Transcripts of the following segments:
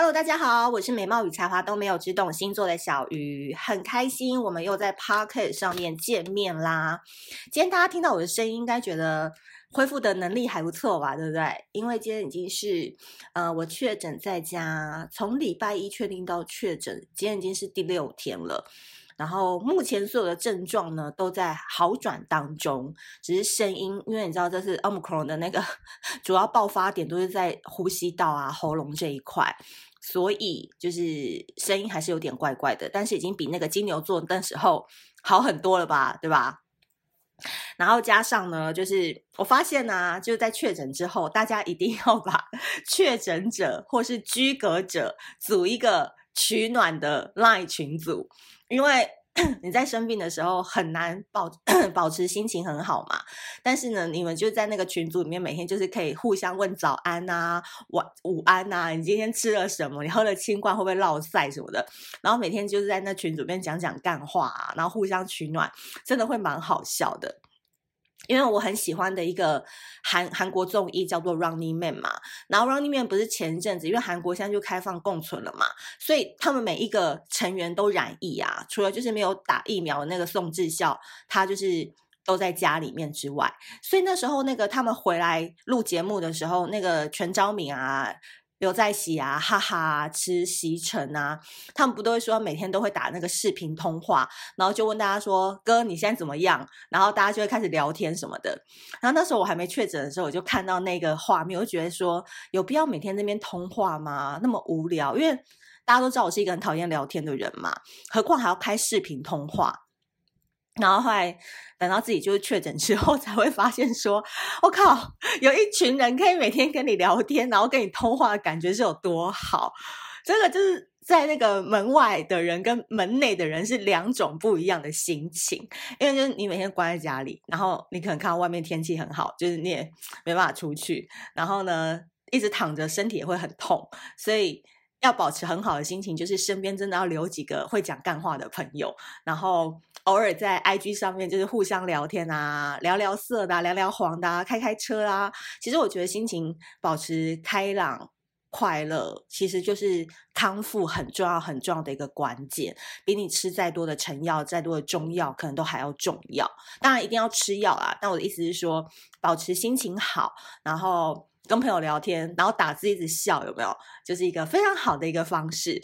Hello，大家好，我是美貌与才华都没有，只懂星座的小鱼，很开心我们又在 Pocket 上面见面啦。今天大家听到我的声音，应该觉得恢复的能力还不错吧，对不对？因为今天已经是呃我确诊在家，从礼拜一确定到确诊，今天已经是第六天了。然后目前所有的症状呢都在好转当中，只是声音，因为你知道这是 Omicron 的那个 主要爆发点都是在呼吸道啊、喉咙这一块，所以就是声音还是有点怪怪的，但是已经比那个金牛座那时候好很多了吧，对吧？然后加上呢，就是我发现呢、就是在确诊之后，大家一定要把 确诊者或是居隔者组一个取暖的 LINE 群组。因为你在生病的时候很难保 保持心情很好嘛，但是呢，你们就在那个群组里面，每天就是可以互相问早安啊、晚午安啊，你今天吃了什么？你喝了青罐会不会落赛什么的？然后每天就是在那群组里面讲讲干话啊，然后互相取暖，真的会蛮好笑的。因为我很喜欢的一个韩韩国综艺叫做《Running Man》嘛，然后《Running Man》不是前一阵子，因为韩国现在就开放共存了嘛，所以他们每一个成员都染疫啊，除了就是没有打疫苗那个宋智孝，他就是都在家里面之外，所以那时候那个他们回来录节目的时候，那个全昭敏啊。刘在熙啊，哈哈，吃席城啊，他们不都会说每天都会打那个视频通话，然后就问大家说：“哥，你现在怎么样？”然后大家就会开始聊天什么的。然后那时候我还没确诊的时候，我就看到那个画面，我就觉得说有必要每天那边通话吗？那么无聊，因为大家都知道我是一个很讨厌聊天的人嘛，何况还要开视频通话。然后后来等到自己就是确诊之后，才会发现说，我靠，有一群人可以每天跟你聊天，然后跟你通话感觉是有多好。这个就是在那个门外的人跟门内的人是两种不一样的心情，因为就是你每天关在家里，然后你可能看到外面天气很好，就是你也没办法出去，然后呢，一直躺着，身体也会很痛，所以。要保持很好的心情，就是身边真的要留几个会讲干话的朋友，然后偶尔在 IG 上面就是互相聊天啊，聊聊色的啊，聊聊黄的啊，开开车啊。其实我觉得心情保持开朗、快乐，其实就是康复很重要、很重要的一个关键，比你吃再多的成药、再多的中药可能都还要重要。当然一定要吃药啊，但我的意思是说，保持心情好，然后。跟朋友聊天，然后打字一直笑，有没有？就是一个非常好的一个方式。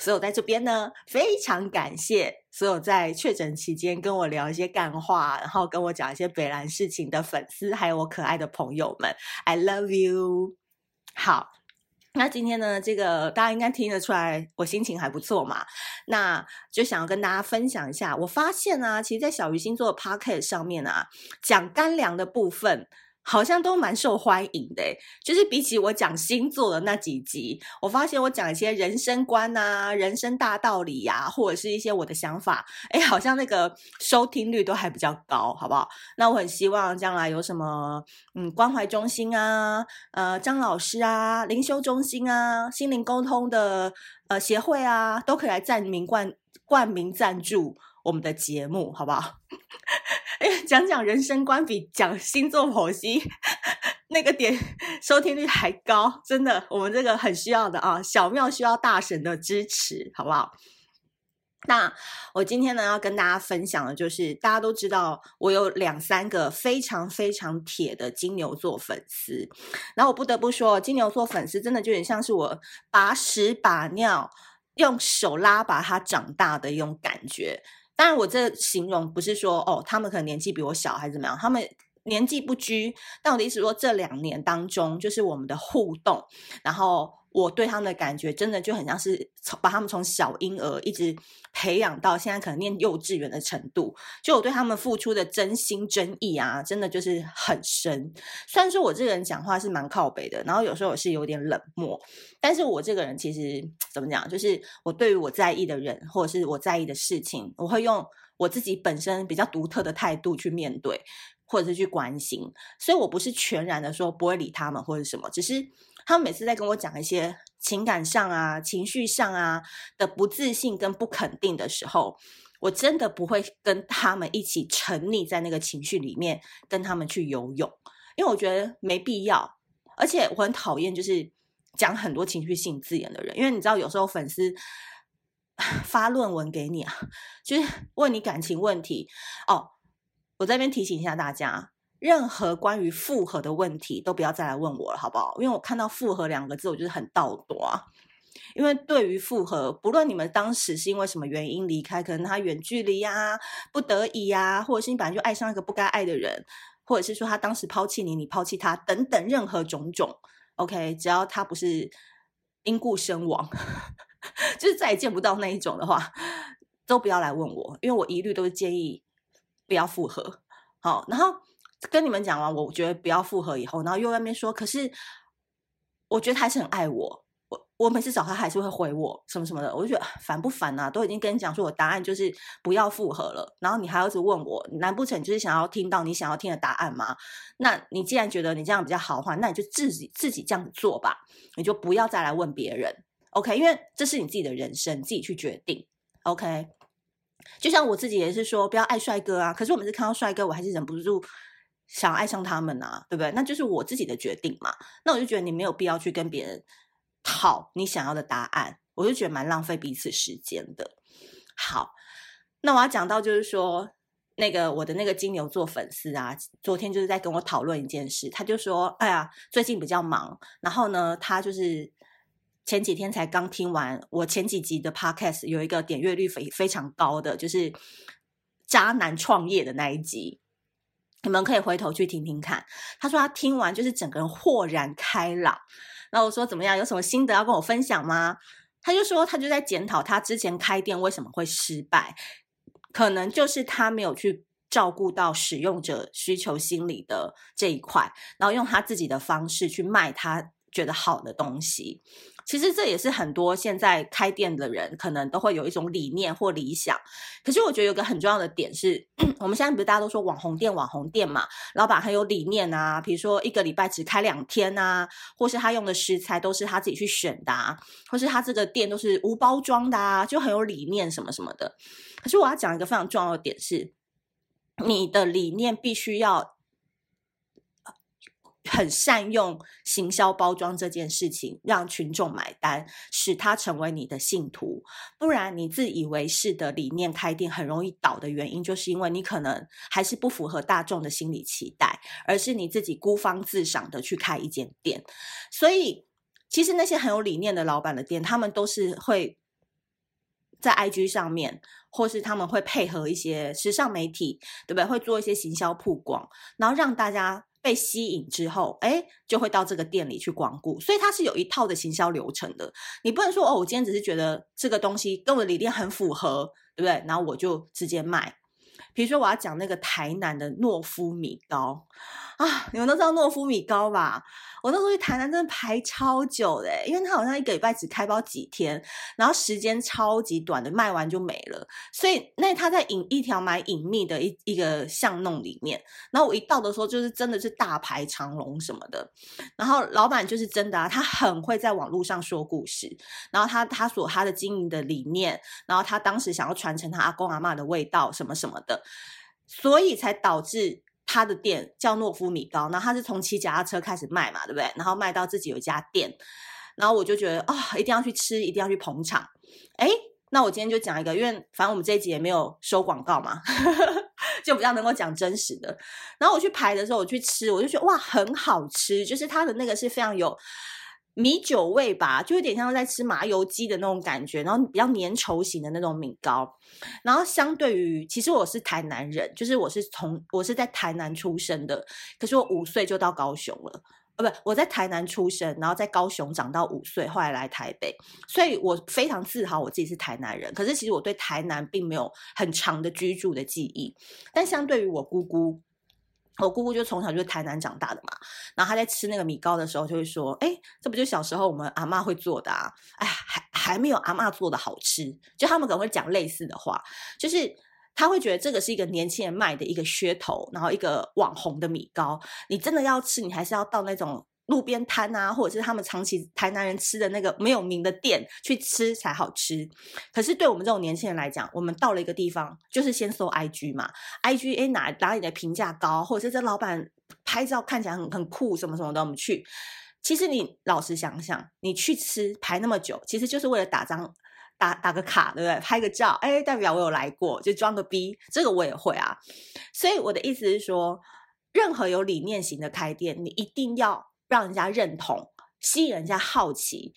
所以我在这边呢，非常感谢所有在确诊期间跟我聊一些干话，然后跟我讲一些北兰事情的粉丝，还有我可爱的朋友们，I love you。好，那今天呢，这个大家应该听得出来，我心情还不错嘛。那就想要跟大家分享一下，我发现啊，其实，在小鱼星座的 Pocket 上面啊，讲干粮的部分。好像都蛮受欢迎的，就是比起我讲星座的那几集，我发现我讲一些人生观啊、人生大道理呀、啊，或者是一些我的想法，哎，好像那个收听率都还比较高，好不好？那我很希望将来有什么嗯关怀中心啊、呃张老师啊、灵修中心啊、心灵沟通的呃协会啊，都可以来赞名冠冠名赞助我们的节目，好不好？哎，讲讲人生观比讲星座剖析那个点收听率还高，真的，我们这个很需要的啊，小庙需要大神的支持，好不好？那我今天呢要跟大家分享的就是，大家都知道我有两三个非常非常铁的金牛座粉丝，然后我不得不说，金牛座粉丝真的就有点像是我把屎把尿用手拉把他长大的一种感觉。当然，我这形容不是说哦，他们可能年纪比我小还是怎么样，他们年纪不拘。但我的意思说，这两年当中，就是我们的互动，然后我对他们的感觉，真的就很像是从把他们从小婴儿一直培养到现在可能念幼稚园的程度。就我对他们付出的真心真意啊，真的就是很深。虽然说我这个人讲话是蛮靠北的，然后有时候我是有点冷漠，但是我这个人其实。怎么讲？就是我对于我在意的人，或者是我在意的事情，我会用我自己本身比较独特的态度去面对，或者是去关心。所以我不是全然的说不会理他们或者什么，只是他们每次在跟我讲一些情感上啊、情绪上啊的不自信跟不肯定的时候，我真的不会跟他们一起沉溺在那个情绪里面，跟他们去游泳，因为我觉得没必要。而且我很讨厌就是。讲很多情绪性字眼的人，因为你知道有时候粉丝 发论文给你啊，就是问你感情问题哦。我这边提醒一下大家，任何关于复合的问题都不要再来问我了，好不好？因为我看到复合两个字，我就是很倒夺啊。因为对于复合，不论你们当时是因为什么原因离开，可能他远距离呀、不得已呀、或者是你本来就爱上一个不该爱的人，或者是说他当时抛弃你，你抛弃他等等，任何种种，OK，只要他不是因故身亡，就是再也见不到那一种的话，都不要来问我，因为我一律都是建议不要复合。好，然后跟你们讲完，我觉得不要复合以后，然后又外面说，可是我觉得他还是很爱我。我我每次找他还是会回我什么什么的，我就觉得烦不烦啊？都已经跟你讲说我答案就是不要复合了，然后你还要一直问我，难不成就是想要听到你想要听的答案吗？那你既然觉得你这样比较好的话，那你就自己自己这样做吧，你就不要再来问别人，OK？因为这是你自己的人生，自己去决定，OK？就像我自己也是说不要爱帅哥啊，可是我每次看到帅哥，我还是忍不住想爱上他们啊，对不对？那就是我自己的决定嘛。那我就觉得你没有必要去跟别人。讨你想要的答案，我就觉得蛮浪费彼此时间的。好，那我要讲到就是说，那个我的那个金牛座粉丝啊，昨天就是在跟我讨论一件事，他就说：“哎呀，最近比较忙，然后呢，他就是前几天才刚听完我前几集的 podcast，有一个点阅率非非常高的，就是渣男创业的那一集，你们可以回头去听听看。他说他听完就是整个人豁然开朗。”那我说怎么样？有什么心得要跟我分享吗？他就说他就在检讨他之前开店为什么会失败，可能就是他没有去照顾到使用者需求心理的这一块，然后用他自己的方式去卖他觉得好的东西。其实这也是很多现在开店的人可能都会有一种理念或理想，可是我觉得有个很重要的点是，我们现在不是大家都说网红店网红店嘛，老板很有理念啊，比如说一个礼拜只开两天啊，或是他用的食材都是他自己去选的啊，或是他这个店都是无包装的啊，就很有理念什么什么的。可是我要讲一个非常重要的点是，你的理念必须要。很善用行销包装这件事情，让群众买单，使他成为你的信徒。不然，你自以为是的理念开店很容易倒的原因，就是因为你可能还是不符合大众的心理期待，而是你自己孤芳自赏的去开一间店。所以，其实那些很有理念的老板的店，他们都是会在 IG 上面，或是他们会配合一些时尚媒体，对不对？会做一些行销曝光，然后让大家。被吸引之后，哎，就会到这个店里去光顾，所以它是有一套的行销流程的。你不能说哦，我今天只是觉得这个东西跟我的理念很符合，对不对？然后我就直接卖。比如说，我要讲那个台南的诺夫米糕。啊，你们都知道诺夫米糕吧？我那时候去台南真的排超久的，因为他好像一个礼拜只开包几天，然后时间超级短的，卖完就没了。所以那他在隐一条蛮隐秘的一一个巷弄里面，然后我一到的时候就是真的是大排长龙什么的。然后老板就是真的啊，他很会在网络上说故事，然后他他所他的经营的理念，然后他当时想要传承他阿公阿妈的味道什么什么的，所以才导致。他的店叫诺夫米糕，然后他是从骑脚踏车开始卖嘛，对不对？然后卖到自己有一家店，然后我就觉得啊、哦，一定要去吃，一定要去捧场。诶，那我今天就讲一个，因为反正我们这一集也没有收广告嘛，就比较能够讲真实的。然后我去排的时候，我去吃，我就觉得哇，很好吃，就是他的那个是非常有。米酒味吧，就有点像在吃麻油鸡的那种感觉，然后比较粘稠型的那种米糕。然后相对于，其实我是台南人，就是我是从我是在台南出生的，可是我五岁就到高雄了，呃，不，我在台南出生，然后在高雄长到五岁，后来来台北，所以我非常自豪我自己是台南人。可是其实我对台南并没有很长的居住的记忆，但相对于我姑姑。我姑姑就从小就是台南长大的嘛，然后她在吃那个米糕的时候就会说：“哎，这不就小时候我们阿嬷会做的啊？哎，还还没有阿嬷做的好吃。”就他们可能会讲类似的话，就是他会觉得这个是一个年轻人卖的一个噱头，然后一个网红的米糕，你真的要吃，你还是要到那种。路边摊啊，或者是他们长期台南人吃的那个没有名的店去吃才好吃。可是对我们这种年轻人来讲，我们到了一个地方，就是先搜 IG 嘛，IG 诶哪哪里的评价高，或者是这老板拍照看起来很很酷什么什么的，我们去。其实你老实想想，你去吃排那么久，其实就是为了打张打打个卡，对不对？拍个照，哎，代表我有来过，就装个逼。这个我也会啊。所以我的意思是说，任何有理念型的开店，你一定要让人家认同，吸引人家好奇。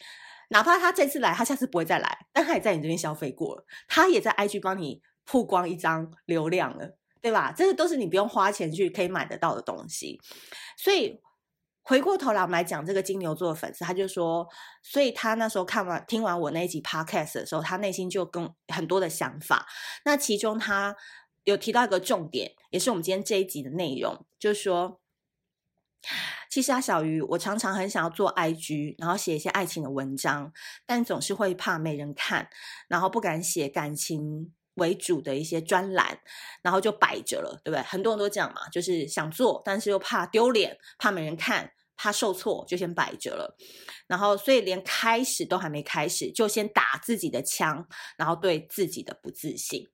哪怕他这次来，他下次不会再来，但他也在你这边消费过，他也在 IG 帮你曝光一张流量了，对吧？这个都是你不用花钱去可以买得到的东西，所以。回过头来，我们来讲这个金牛座的粉丝，他就说，所以他那时候看完听完我那一集 podcast 的时候，他内心就跟很多的想法。那其中他有提到一个重点，也是我们今天这一集的内容，就是说，其实啊，小鱼，我常常很想要做 IG，然后写一些爱情的文章，但总是会怕没人看，然后不敢写感情为主的一些专栏，然后就摆着了，对不对？很多人都这样嘛，就是想做，但是又怕丢脸，怕没人看。怕受挫，就先摆着了，然后所以连开始都还没开始，就先打自己的枪，然后对自己的不自信。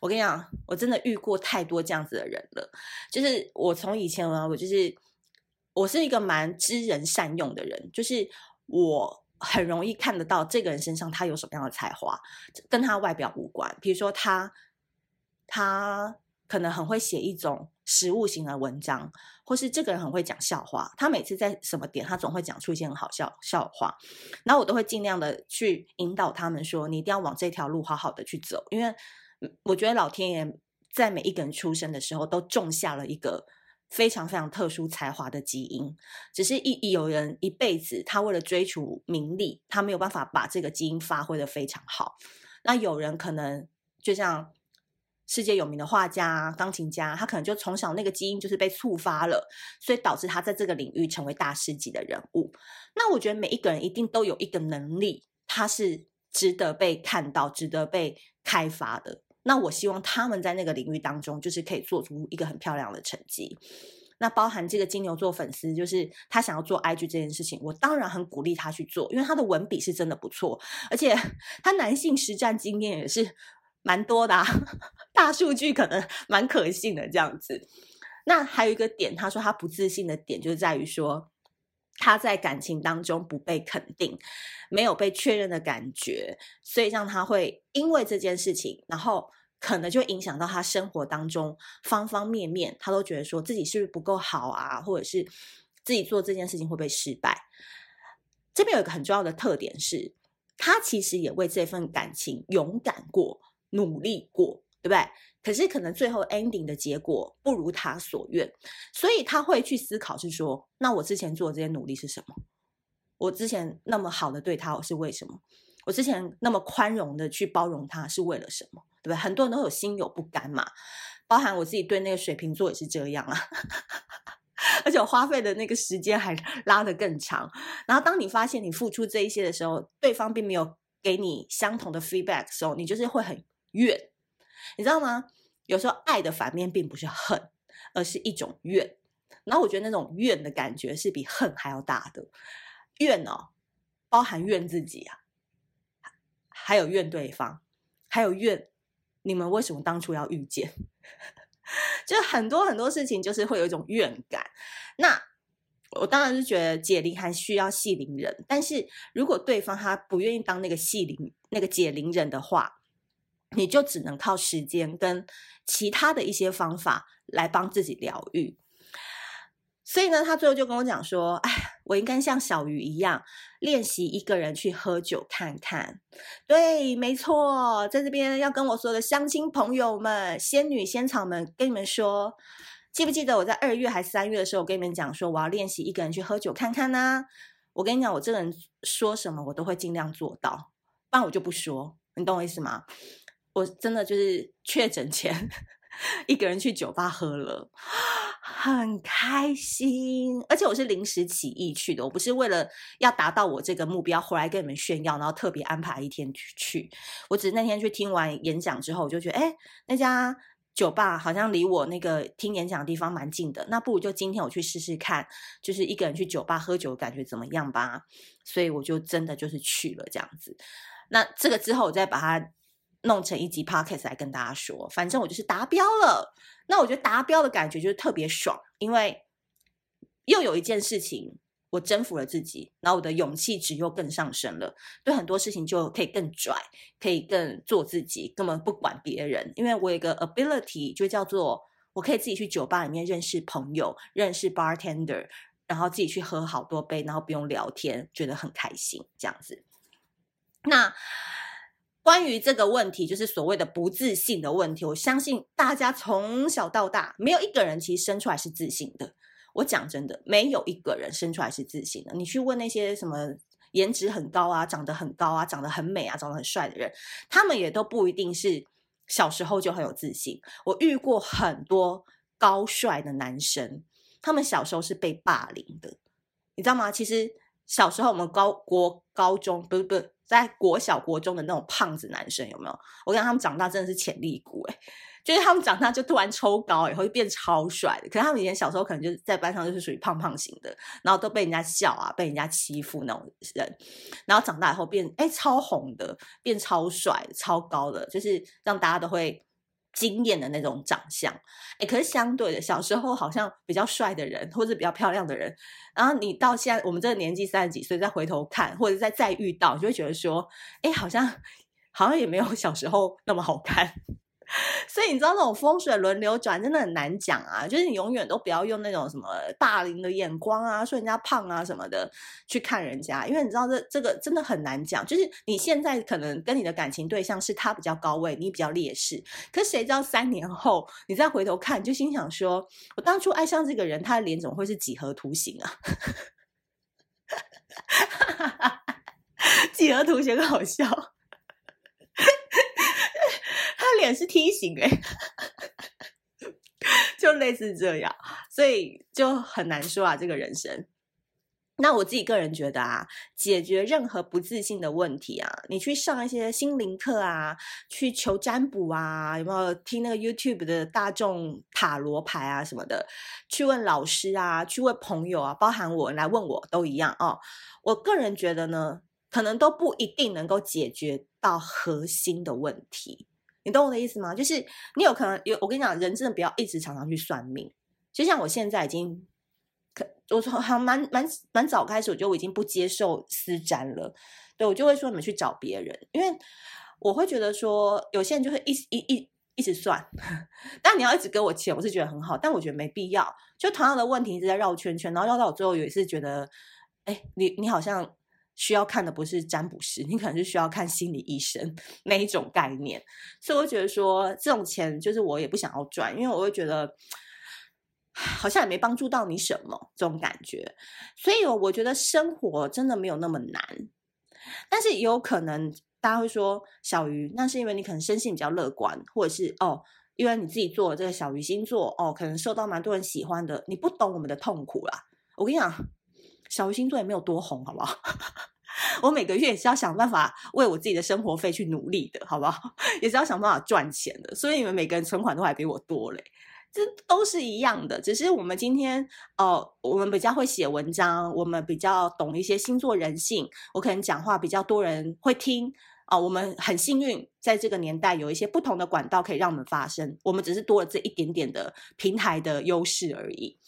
我跟你讲，我真的遇过太多这样子的人了。就是我从以前啊，我就是我是一个蛮知人善用的人，就是我很容易看得到这个人身上他有什么样的才华，跟他外表无关。比如说他，他可能很会写一种。实物型的文章，或是这个人很会讲笑话，他每次在什么点，他总会讲出一些很好笑笑话，然后我都会尽量的去引导他们说，你一定要往这条路好好的去走，因为我觉得老天爷在每一个人出生的时候都种下了一个非常非常特殊才华的基因，只是一有人一辈子他为了追求名利，他没有办法把这个基因发挥的非常好，那有人可能就像。世界有名的画家、钢琴家，他可能就从小那个基因就是被触发了，所以导致他在这个领域成为大师级的人物。那我觉得每一个人一定都有一个能力，他是值得被看到、值得被开发的。那我希望他们在那个领域当中，就是可以做出一个很漂亮的成绩。那包含这个金牛座粉丝，就是他想要做 IG 这件事情，我当然很鼓励他去做，因为他的文笔是真的不错，而且他男性实战经验也是。蛮多的啊，大数据可能蛮可信的这样子。那还有一个点，他说他不自信的点就是在于说他在感情当中不被肯定，没有被确认的感觉，所以让他会因为这件事情，然后可能就影响到他生活当中方方面面，他都觉得说自己是不是不够好啊，或者是自己做这件事情会不会失败。这边有一个很重要的特点是，他其实也为这份感情勇敢过。努力过，对不对？可是可能最后 ending 的结果不如他所愿，所以他会去思考，是说，那我之前做的这些努力是什么？我之前那么好的对他我是为什么？我之前那么宽容的去包容他是为了什么？对不对？很多人都有心有不甘嘛，包含我自己对那个水瓶座也是这样啊，而且我花费的那个时间还拉得更长。然后当你发现你付出这一些的时候，对方并没有给你相同的 feedback 的时候，你就是会很。怨，你知道吗？有时候爱的反面并不是恨，而是一种怨。然后我觉得那种怨的感觉是比恨还要大的。怨哦，包含怨自己啊，还有怨对方，还有怨你们为什么当初要遇见？就很多很多事情，就是会有一种怨感。那我当然是觉得解铃还需要系铃人，但是如果对方他不愿意当那个系铃那个解铃人的话，你就只能靠时间跟其他的一些方法来帮自己疗愈。所以呢，他最后就跟我讲说：“哎，我应该像小鱼一样练习一个人去喝酒看看。”对，没错，在这边要跟我所有的乡亲朋友们、仙女仙草们跟你们说，记不记得我在二月还是三月的时候，我跟你们讲说我要练习一个人去喝酒看看呢？我跟你讲，我这个人说什么我都会尽量做到，不然我就不说。你懂我意思吗？我真的就是确诊前一个人去酒吧喝了，很开心，而且我是临时起意去的，我不是为了要达到我这个目标回来跟你们炫耀，然后特别安排一天去。我只是那天去听完演讲之后，我就觉得，哎，那家酒吧好像离我那个听演讲的地方蛮近的，那不如就今天我去试试看，就是一个人去酒吧喝酒感觉怎么样吧？所以我就真的就是去了这样子。那这个之后，我再把它。弄成一集 podcast 来跟大家说，反正我就是达标了。那我觉得达标的感觉就是特别爽，因为又有一件事情我征服了自己，然后我的勇气值又更上升了，对很多事情就可以更拽，可以更做自己，根本不管别人。因为我有一个 ability，就叫做我可以自己去酒吧里面认识朋友，认识 bartender，然后自己去喝好多杯，然后不用聊天，觉得很开心，这样子。那关于这个问题，就是所谓的不自信的问题，我相信大家从小到大，没有一个人其实生出来是自信的。我讲真的，没有一个人生出来是自信的。你去问那些什么颜值很高啊、长得很高啊、长得很美啊、长得很帅的人，他们也都不一定是小时候就很有自信。我遇过很多高帅的男生，他们小时候是被霸凌的，你知道吗？其实小时候我们高国高中不不在国小国中的那种胖子男生有没有？我跟他们长大真的是潜力股诶、就是他们长大就突然抽高以后就变超帅的，可能他们以前小时候可能就是在班上就是属于胖胖型的，然后都被人家笑啊，被人家欺负那种人，然后长大以后变哎超红的，变超帅、超高的，就是让大家都会惊艳的那种长相。哎，可是相对的，小时候好像比较帅的人或者比较漂亮的人，然后你到现在我们这个年纪三十几岁再回头看，或者再再遇到，就会觉得说，哎，好像好像也没有小时候那么好看。所以你知道那种风水轮流转真的很难讲啊，就是你永远都不要用那种什么霸凌的眼光啊，说人家胖啊什么的去看人家，因为你知道这这个真的很难讲。就是你现在可能跟你的感情对象是他比较高位，你比较劣势，可谁知道三年后你再回头看，就心想说，我当初爱上这个人，他的脸怎么会是几何图形啊？几何图形好笑。脸是梯形哎，就类似这样，所以就很难说啊。这个人生，那我自己个人觉得啊，解决任何不自信的问题啊，你去上一些心灵课啊，去求占卜啊，有没有听那个 YouTube 的大众塔罗牌啊什么的？去问老师啊，去问朋友啊，包含我来问我都一样哦。我个人觉得呢，可能都不一定能够解决到核心的问题。你懂我的意思吗？就是你有可能有，我跟你讲，人真的不要一直常常去算命。就像我现在已经，可我从还蛮蛮蛮早开始，我就已经不接受私占了。对，我就会说你们去找别人，因为我会觉得说有些人就会一一一一直算，但你要一直给我钱，我是觉得很好，但我觉得没必要。就同样的问题一直在绕圈圈，然后绕到我最后也是觉得，哎，你你好像。需要看的不是占卜师，你可能是需要看心理医生那一种概念。所以我觉得说这种钱就是我也不想要赚，因为我会觉得好像也没帮助到你什么这种感觉。所以我觉得生活真的没有那么难，但是也有可能大家会说小鱼，那是因为你可能生性比较乐观，或者是哦，因为你自己做了这个小鱼星座哦，可能受到蛮多人喜欢的。你不懂我们的痛苦啦，我跟你讲。小鱼星座也没有多红，好不好？我每个月也是要想办法为我自己的生活费去努力的，好不好？也是要想办法赚钱的。所以你们每个人存款都还比我多嘞，这都是一样的。只是我们今天哦、呃，我们比较会写文章，我们比较懂一些星座人性，我可能讲话比较多人会听啊、我们很幸运，在这个年代有一些不同的管道可以让我们发声。我们只是多了这一点点的平台的优势而已，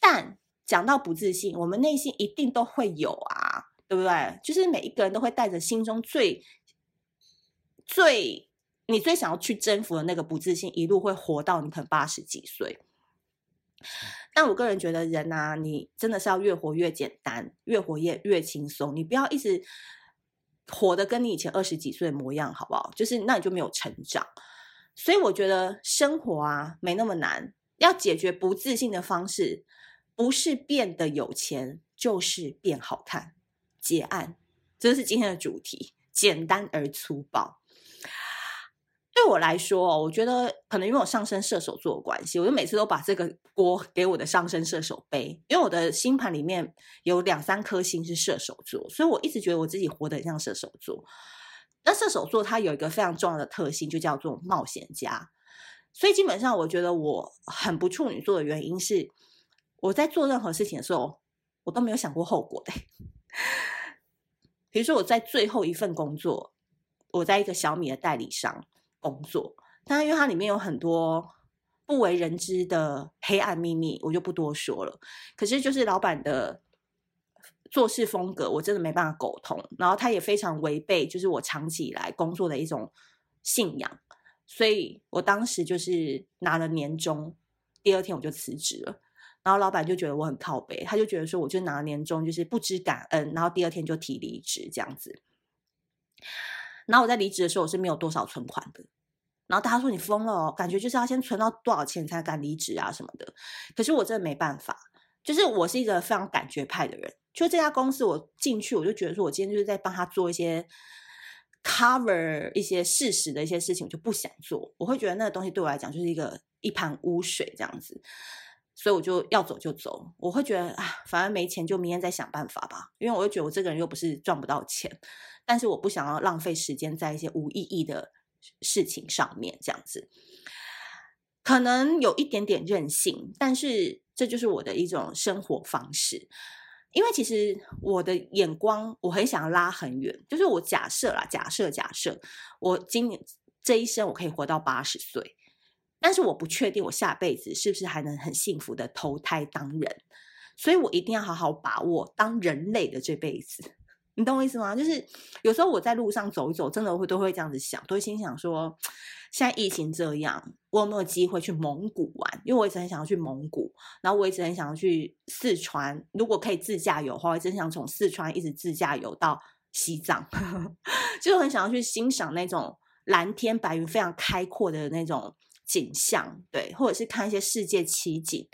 但。讲到不自信，我们内心一定都会有啊，对不对？就是每一个人都会带着心中最最你最想要去征服的那个不自信，一路会活到你可能八十几岁。但我个人觉得，人啊，你真的是要越活越简单，越活越越轻松。你不要一直活得跟你以前二十几岁的模样，好不好？就是那你就没有成长。所以我觉得生活啊，没那么难。要解决不自信的方式。不是变得有钱，就是变好看。结案，这是今天的主题，简单而粗暴。对我来说，我觉得可能因为我上升射手座的关系，我就每次都把这个锅给我的上升射手背。因为我的星盘里面有两三颗星是射手座，所以我一直觉得我自己活得很像射手座。那射手座它有一个非常重要的特性，就叫做冒险家。所以基本上，我觉得我很不处女座的原因是。我在做任何事情的时候，我都没有想过后果的。比如说，我在最后一份工作，我在一个小米的代理商工作，但因为它里面有很多不为人知的黑暗秘密，我就不多说了。可是，就是老板的做事风格，我真的没办法苟同。然后他也非常违背，就是我长期以来工作的一种信仰。所以我当时就是拿了年终，第二天我就辞职了。然后老板就觉得我很靠北，他就觉得说，我就拿了年终就是不知感恩，然后第二天就提离职这样子。然后我在离职的时候，我是没有多少存款的。然后大家说你疯了哦，感觉就是要先存到多少钱才敢离职啊什么的。可是我真的没办法，就是我是一个非常感觉派的人。就这家公司我进去，我就觉得说我今天就是在帮他做一些 cover 一些事实的一些事情，我就不想做。我会觉得那个东西对我来讲就是一个一盘污水这样子。所以我就要走就走，我会觉得啊，反正没钱就明天再想办法吧。因为我就觉得我这个人又不是赚不到钱，但是我不想要浪费时间在一些无意义的事情上面，这样子可能有一点点任性，但是这就是我的一种生活方式。因为其实我的眼光我很想要拉很远，就是我假设啦，假设假设我今年这一生我可以活到八十岁。但是我不确定我下辈子是不是还能很幸福的投胎当人，所以我一定要好好把握当人类的这辈子，你懂我意思吗？就是有时候我在路上走一走，真的会都会这样子想，都会心想说，现在疫情这样，我有没有机会去蒙古玩？因为我一直很想要去蒙古，然后我一直很想要去四川，如果可以自驾游的话，我真想从四川一直自驾游到西藏，就很想要去欣赏那种蓝天白云非常开阔的那种。景象，对，或者是看一些世界奇景，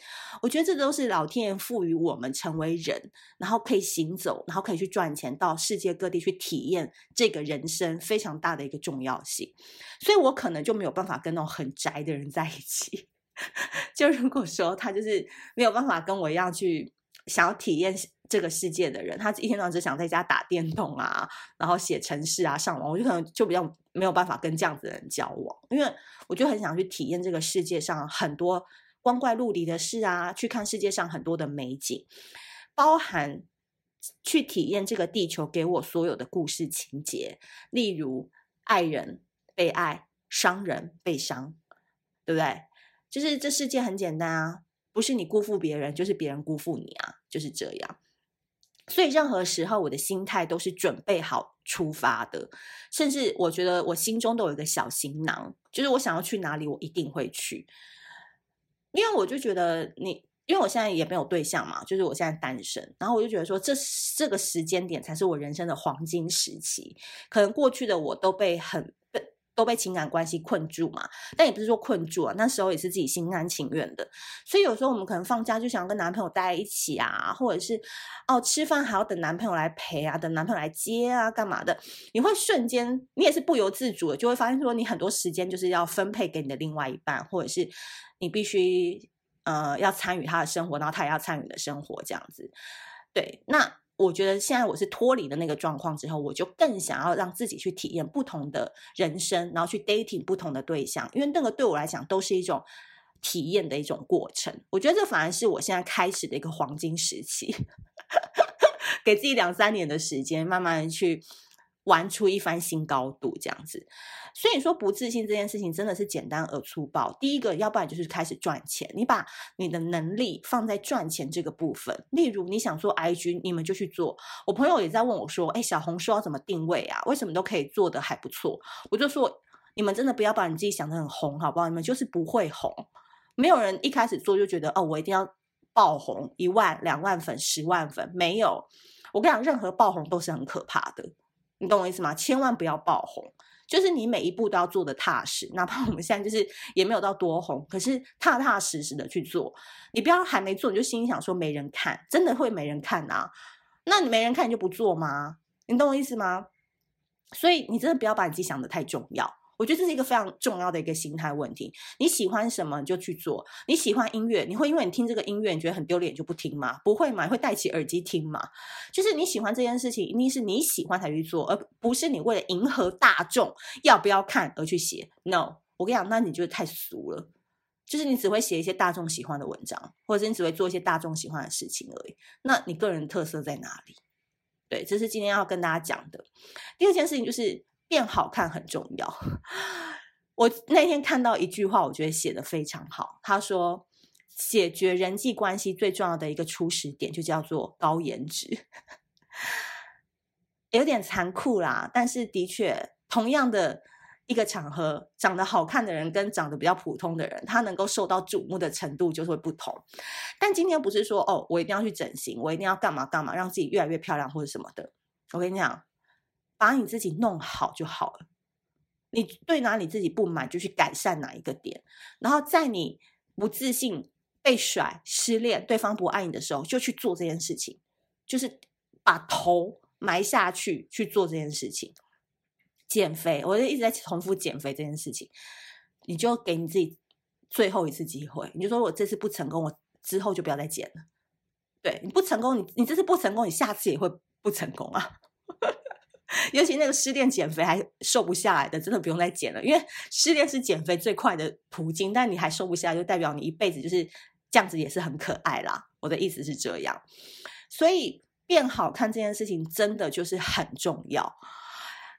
我觉得这都是老天爷赋予我们成为人，然后可以行走，然后可以去赚钱，到世界各地去体验这个人生非常大的一个重要性。所以我可能就没有办法跟那种很宅的人在一起。就如果说他就是没有办法跟我一样去想要体验这个世界的人，他一天到晚只想在家打电动啊，然后写程式啊，上网，我就可能就比较没有办法跟这样子的人交往，因为我就很想去体验这个世界上很多光怪陆离的事啊，去看世界上很多的美景，包含去体验这个地球给我所有的故事情节，例如爱人被爱，伤人被伤，对不对？就是这世界很简单啊，不是你辜负别人，就是别人辜负你啊，就是这样。所以任何时候，我的心态都是准备好出发的，甚至我觉得我心中都有一个小行囊，就是我想要去哪里，我一定会去。因为我就觉得你，因为我现在也没有对象嘛，就是我现在单身，然后我就觉得说，这这个时间点才是我人生的黄金时期，可能过去的我都被很。都被情感关系困住嘛，但也不是说困住啊，那时候也是自己心甘情愿的。所以有时候我们可能放假就想要跟男朋友待在一起啊，或者是哦吃饭还要等男朋友来陪啊，等男朋友来接啊，干嘛的？你会瞬间，你也是不由自主的，就会发现说你很多时间就是要分配给你的另外一半，或者是你必须呃要参与他的生活，然后他也要参与你的生活，这样子。对，那。我觉得现在我是脱离了那个状况之后，我就更想要让自己去体验不同的人生，然后去 dating 不同的对象，因为那个对我来讲都是一种体验的一种过程。我觉得这反而是我现在开始的一个黄金时期，给自己两三年的时间，慢慢去。玩出一番新高度，这样子，所以说不自信这件事情真的是简单而粗暴。第一个，要不然就是开始赚钱，你把你的能力放在赚钱这个部分。例如，你想做 IG，你们就去做。我朋友也在问我说：“哎，小红书要怎么定位啊？为什么都可以做得还不错？”我就说：“你们真的不要把你自己想得很红，好不好？你们就是不会红。没有人一开始做就觉得哦，我一定要爆红，一万、两万粉、十万粉，没有。我跟你讲，任何爆红都是很可怕的。”你懂我意思吗？千万不要爆红，就是你每一步都要做的踏实，哪怕我们现在就是也没有到多红，可是踏踏实实的去做。你不要还没做你就心想说没人看，真的会没人看啊？那你没人看你就不做吗？你懂我意思吗？所以你真的不要把你自己想的太重要。我觉得这是一个非常重要的一个心态问题。你喜欢什么你就去做。你喜欢音乐，你会因为你听这个音乐你觉得很丢脸就不听吗？不会嘛，会戴起耳机听吗？就是你喜欢这件事情，一定是你喜欢才去做，而不是你为了迎合大众要不要看而去写。No，我跟你讲，那你就是太俗了。就是你只会写一些大众喜欢的文章，或者是你只会做一些大众喜欢的事情而已。那你个人特色在哪里？对，这是今天要跟大家讲的。第二件事情就是。变好看很重要。我那天看到一句话，我觉得写得非常好。他说，解决人际关系最重要的一个初始点，就叫做高颜值。有点残酷啦，但是的确，同样的一个场合，长得好看的人跟长得比较普通的人，他能够受到瞩目的程度就会不同。但今天不是说哦，我一定要去整形，我一定要干嘛干嘛，让自己越来越漂亮或者什么的。我跟你讲，把你自己弄好就好了。你对哪里自己不满，就去改善哪一个点。然后在你不自信、被甩、失恋、对方不爱你的时候，就去做这件事情，就是把头。埋下去去做这件事情，减肥，我就一直在重复减肥这件事情。你就给你自己最后一次机会，你就说我这次不成功，我之后就不要再减了。对，你不成功，你你这次不成功，你下次也会不成功啊。尤其那个失恋减肥还瘦不下来的，真的不用再减了，因为失恋是减肥最快的途径，但你还瘦不下来，就代表你一辈子就是这样子，也是很可爱啦。我的意思是这样，所以。变好看这件事情真的就是很重要，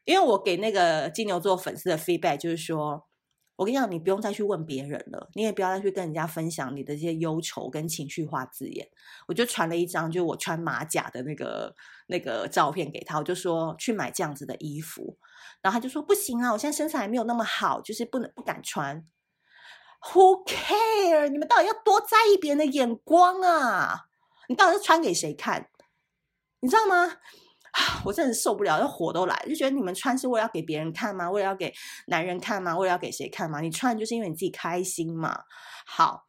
因为我给那个金牛座粉丝的 feedback 就是说，我跟你讲，你不用再去问别人了，你也不要再去跟人家分享你的这些忧愁跟情绪化字眼。我就传了一张，就我穿马甲的那个那个照片给他，我就说去买这样子的衣服，然后他就说不行啊，我现在身材还没有那么好，就是不能不敢穿。Who care？你们到底要多在意别人的眼光啊？你到底是穿给谁看？你知道吗？我真的受不了，那火都来，就觉得你们穿是为了要给别人看吗？为了要给男人看吗？为了要给谁看吗？你穿就是因为你自己开心嘛。好，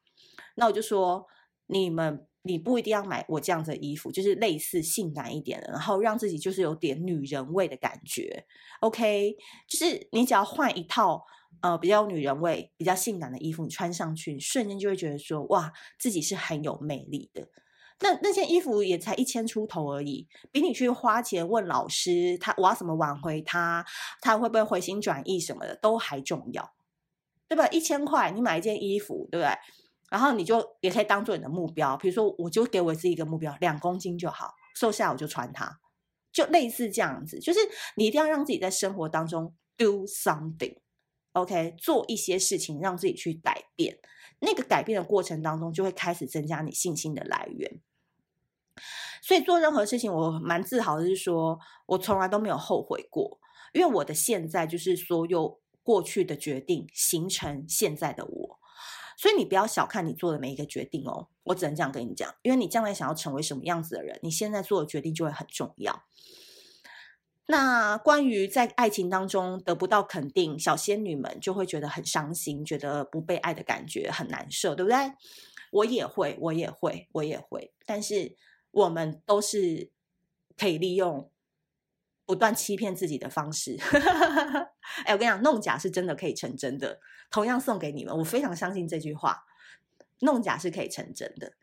那我就说，你们你不一定要买我这样子的衣服，就是类似性感一点的，然后让自己就是有点女人味的感觉。OK，就是你只要换一套呃比较女人味、比较性感的衣服，你穿上去，你瞬间就会觉得说，哇，自己是很有魅力的。那那件衣服也才一千出头而已，比你去花钱问老师，他我要怎么挽回他，他会不会回心转意什么的都还重要，对吧？一千块你买一件衣服，对不对？然后你就也可以当做你的目标，比如说我就给我自己一个目标，两公斤就好，瘦下来我就穿它，就类似这样子，就是你一定要让自己在生活当中 do something，OK，做一些事情让自己去改变，那个改变的过程当中就会开始增加你信心的来源。所以做任何事情，我蛮自豪的是说，我从来都没有后悔过，因为我的现在就是所有过去的决定形成现在的我。所以你不要小看你做的每一个决定哦，我只能这样跟你讲，因为你将来想要成为什么样子的人，你现在做的决定就会很重要。那关于在爱情当中得不到肯定，小仙女们就会觉得很伤心，觉得不被爱的感觉很难受，对不对？我也会，我也会，我也会，但是。我们都是可以利用不断欺骗自己的方式。哎，我跟你讲，弄假是真的可以成真的。同样送给你们，我非常相信这句话：弄假是可以成真的。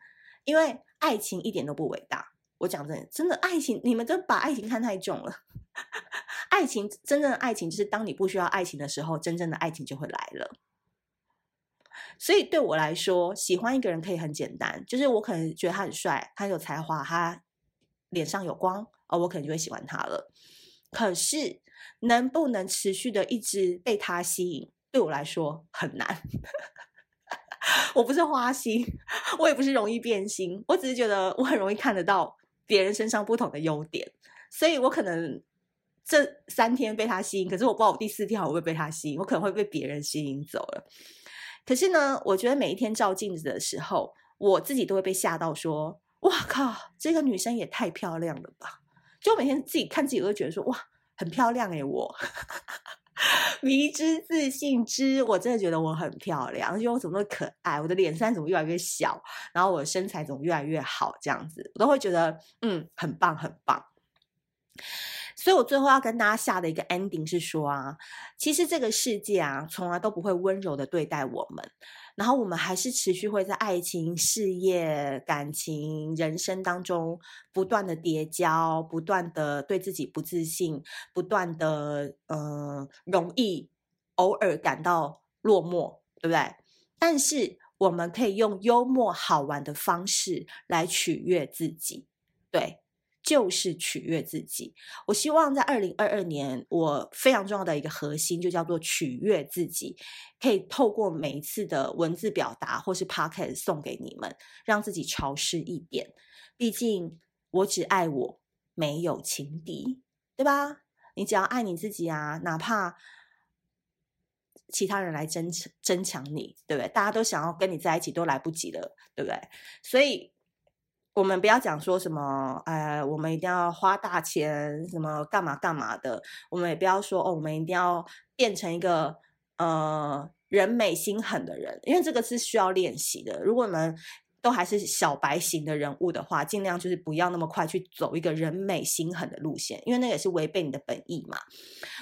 因为爱情一点都不伟大。我讲真的，真的爱情，你们都把爱情看太重了。爱情，真正的爱情就是当你不需要爱情的时候，真正的爱情就会来了。所以对我来说，喜欢一个人可以很简单，就是我可能觉得他很帅，他有才华，他脸上有光，哦，我可能就会喜欢他了。可是能不能持续的一直被他吸引，对我来说很难。我不是花心，我也不是容易变心，我只是觉得我很容易看得到别人身上不同的优点，所以我可能这三天被他吸引，可是我不知道我第四天我会不会被他吸引，我可能会被别人吸引走了。可是呢，我觉得每一天照镜子的时候，我自己都会被吓到，说：“哇靠，这个女生也太漂亮了吧！”就每天自己看自己，都会觉得说：“哇，很漂亮诶，我 迷之自信之，我真的觉得我很漂亮，而且我怎么那么可爱，我的脸蛋怎么越来越小，然后我的身材怎么越来越好，这样子，我都会觉得嗯，很棒，很棒。”所以我最后要跟大家下的一个 ending 是说啊，其实这个世界啊，从来都不会温柔的对待我们，然后我们还是持续会在爱情、事业、感情、人生当中不断的叠加，不断的对自己不自信，不断的呃，容易偶尔感到落寞，对不对？但是我们可以用幽默好玩的方式来取悦自己，对。就是取悦自己。我希望在二零二二年，我非常重要的一个核心就叫做取悦自己，可以透过每一次的文字表达或是 podcast 送给你们，让自己潮湿一点。毕竟我只爱我，没有情敌，对吧？你只要爱你自己啊，哪怕其他人来争争抢你，对不对？大家都想要跟你在一起，都来不及了，对不对？所以，我们不要讲说什么，呃，我们一定要花大钱，什么干嘛干嘛的。我们也不要说哦，我们一定要变成一个呃人美心狠的人，因为这个是需要练习的。如果你们都还是小白型的人物的话，尽量就是不要那么快去走一个人美心狠的路线，因为那也是违背你的本意嘛。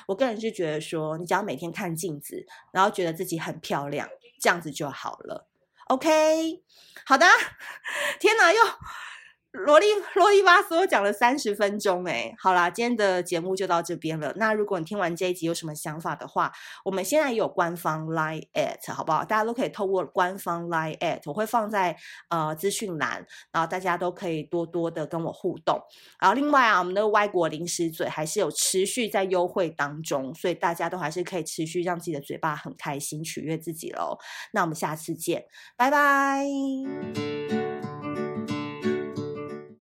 我个人是觉得说，你只要每天看镜子，然后觉得自己很漂亮，这样子就好了。OK，好的。天哪，又。啰里啰里吧嗦讲了三十分钟，哎，好啦，今天的节目就到这边了。那如果你听完这一集有什么想法的话，我们现在有官方 Line at 好不好？大家都可以透过官方 Line at，我会放在呃资讯栏，然后大家都可以多多的跟我互动。然后另外啊，我们的外国零食嘴还是有持续在优惠当中，所以大家都还是可以持续让自己的嘴巴很开心，取悦自己喽。那我们下次见，拜拜。